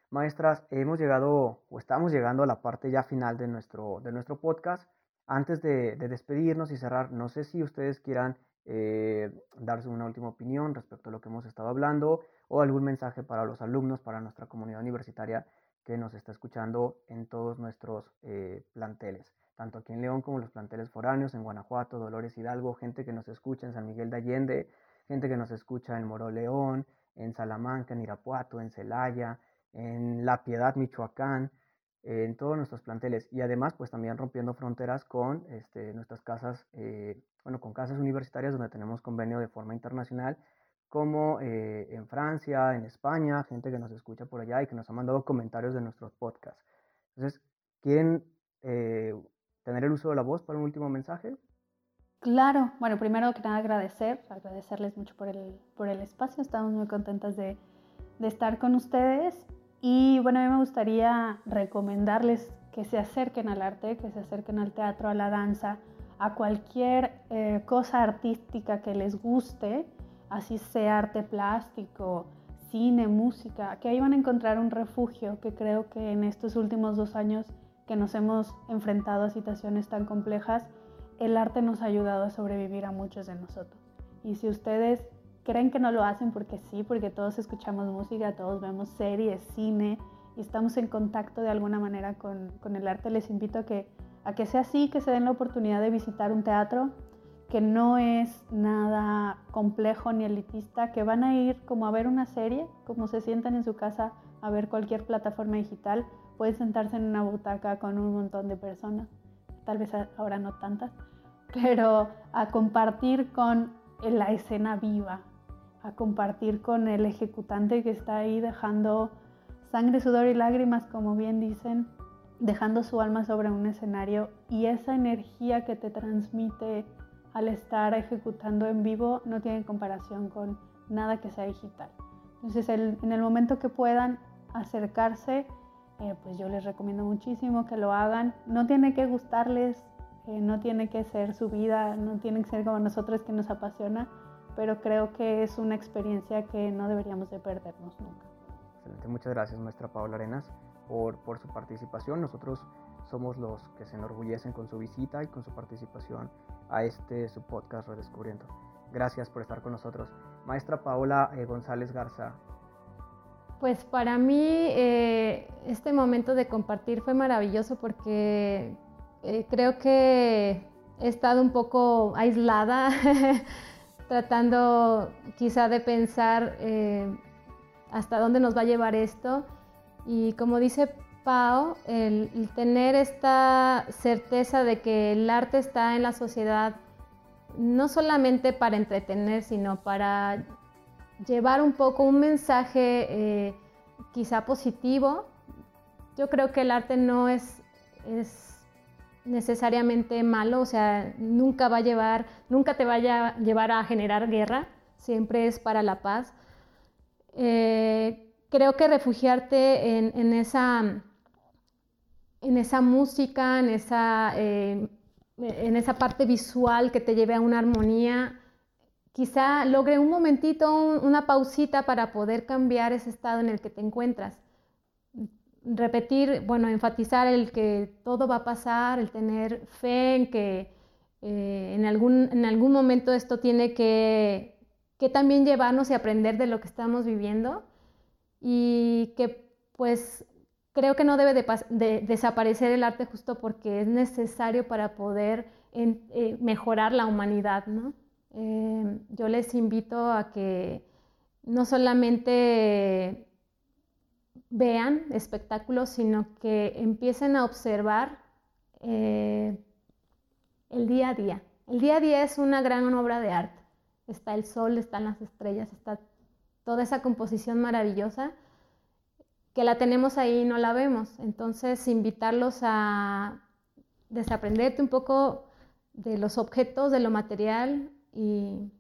Maestras, hemos llegado o estamos llegando a la parte ya final de nuestro, de nuestro podcast. Antes de, despedirnos y cerrar, no sé si ustedes quieran eh, darse una última opinión respecto a lo que hemos estado hablando o algún mensaje para los alumnos, para nuestra comunidad universitaria que nos está escuchando en todos nuestros eh, planteles, tanto aquí en León como los planteles foráneos, en Guanajuato, Dolores Hidalgo, gente que nos escucha en San Miguel de Allende, gente que nos escucha en Moro León, en Salamanca, en Irapuato, en Celaya, en La Piedad, Michoacán, en todos nuestros planteles y además pues también rompiendo fronteras con este, nuestras casas, eh, bueno, con casas universitarias donde tenemos convenio de forma internacional como eh, en Francia, en España, gente que nos escucha por allá y que nos ha mandado comentarios de nuestros podcasts. Entonces, ¿quieren eh, tener el uso de la voz para un último mensaje? Claro, bueno, primero que nada agradecer, agradecerles mucho por el, por el espacio, estamos muy contentas de, de estar con ustedes y bueno, a mí me gustaría recomendarles que se acerquen al arte, que se acerquen al teatro, a la danza, a cualquier eh, cosa artística que les guste así sea arte plástico, cine, música, que ahí van a encontrar un refugio que creo que en estos últimos dos años que nos hemos enfrentado a situaciones tan complejas, el arte nos ha ayudado a sobrevivir a muchos de nosotros. Y si ustedes creen que no lo hacen porque sí, porque todos escuchamos música, todos vemos series, cine y estamos en contacto de alguna manera con, el arte, les invito a que, a que sea así, que se den la oportunidad de visitar un teatro, que no es nada complejo ni elitista, que van a ir como a ver una serie, como se sientan en su casa a ver cualquier plataforma digital, pueden sentarse en una butaca con un montón de personas, tal vez ahora no tantas, pero a compartir con la escena viva, a compartir con el ejecutante que está ahí dejando sangre, sudor y lágrimas, como bien dicen, dejando su alma sobre un escenario y esa energía que te transmite al estar ejecutando en vivo no tiene comparación con nada que sea digital. Entonces, en el momento que puedan acercarse, eh, pues yo les recomiendo muchísimo que lo hagan. No tiene que gustarles, eh, no tiene que ser su vida, no tiene que ser como nosotros que nos apasiona, pero creo que es una experiencia que no deberíamos de perdernos nunca. Excelente, muchas gracias maestra Paula Arenas por, por su participación. Nosotros somos los que se enorgullecen con su visita y con su participación a este su podcast Redescubriendo. Gracias por estar con nosotros. Maestra Paola eh, González Garza. Pues para mí eh, este momento de compartir fue maravilloso porque eh, creo que he estado un poco aislada, tratando quizá de pensar hasta dónde nos va a llevar esto. Y como dice Pau, el, tener esta certeza de que el arte está en la sociedad no solamente para entretener, sino para llevar un poco un mensaje eh, quizá positivo. Yo creo que el arte no es, necesariamente malo, o sea, nunca va a llevar, nunca te vaya a llevar a generar guerra, siempre es para la paz. Eh, creo que refugiarte en esa en esa música, en esa, eh, en esa parte visual que te lleve a una armonía, quizá logre un momentito, una pausita para poder cambiar ese estado en el que te encuentras. Repetir, bueno, enfatizar el que todo va a pasar, el tener fe en que eh, en, algún, en algún momento esto tiene que, que también llevarnos y aprender de lo que estamos viviendo y que pues creo que no debe de, desaparecer el arte justo porque es necesario para poder eh, mejorar la humanidad. ¿no? Eh, yo les invito a que no solamente vean espectáculos, sino que empiecen a observar eh, el día a día. El día a día es una gran obra de arte. Está el sol, están las estrellas, está toda esa composición maravillosa que la tenemos ahí y no la vemos. Entonces, invitarlos a desaprenderte un poco de los objetos, de lo material y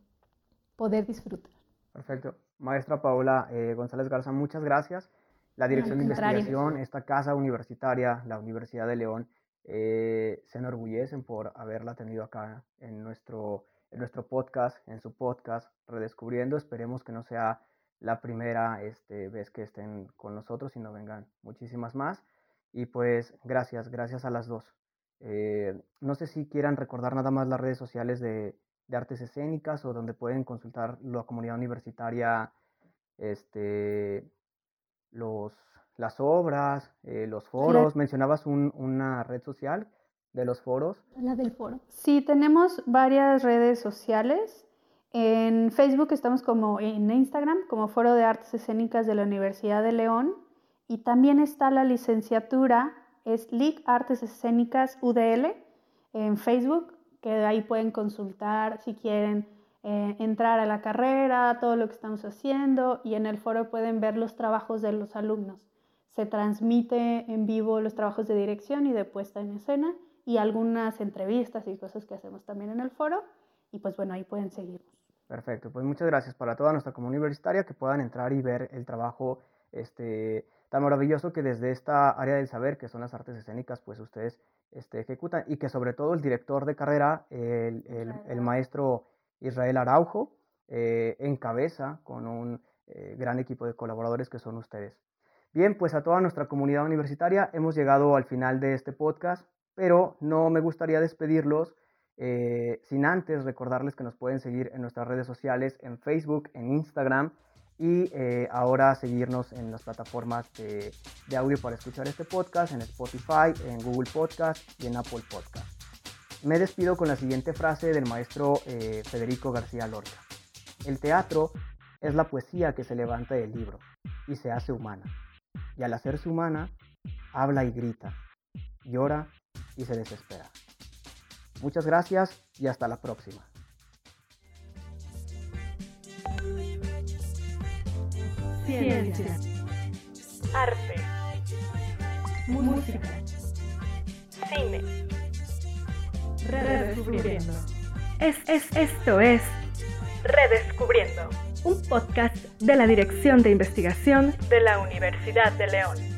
poder disfrutar. Perfecto. Maestra Paola eh, González Garza, muchas gracias. La Dirección de Investigación, esta casa universitaria, la Universidad de León, eh, se enorgullecen por haberla tenido acá en nuestro, en nuestro podcast, en su podcast, Redescubriendo. Esperemos que no sea la primera este, vez que estén con nosotros y no vengan muchísimas más. Y pues gracias, gracias a las dos. Eh, no sé si quieran recordar nada más las redes sociales de, artes escénicas o donde pueden consultar la comunidad universitaria este, los, las obras, eh, los foros. Mencionabas una red social de los foros. La del foro. Sí, tenemos varias redes sociales. En Facebook estamos como en Instagram como Foro de Artes Escénicas de la Universidad de León y también está la licenciatura, es LIC Artes Escénicas UDL en Facebook, que ahí pueden consultar si quieren eh, entrar a la carrera, todo lo que estamos haciendo y en el foro pueden ver los trabajos de los alumnos. Se transmite en vivo los trabajos de dirección y de puesta en escena y algunas entrevistas y cosas que hacemos también en el foro y pues bueno, ahí pueden seguirnos. Perfecto, pues muchas gracias para toda nuestra comunidad universitaria que puedan entrar y ver el trabajo este, tan maravilloso que desde esta área del saber, que son las artes escénicas, pues ustedes este, ejecutan y que sobre todo el director de carrera, el, el, maestro Israel Araujo, eh, encabeza con un eh, gran equipo de colaboradores que son ustedes. Bien, pues a toda nuestra comunidad universitaria hemos llegado al final de este podcast, pero no me gustaría despedirlos eh, sin antes recordarles que nos pueden seguir en nuestras redes sociales, en Facebook, en Instagram y eh, ahora seguirnos en las plataformas de, audio para escuchar este podcast, en Spotify, en Google Podcast y en Apple Podcast. Me despido con la siguiente frase del maestro eh, Federico García Lorca. El teatro es la poesía que se levanta del libro y se hace humana. Y al hacerse humana, habla y grita, llora y se desespera. Muchas gracias y hasta la próxima. Ciencia, arte, música, cine, redescubriendo. Es, es, esto es Redescubriendo, un podcast de la Dirección de Investigación de la Universidad de León.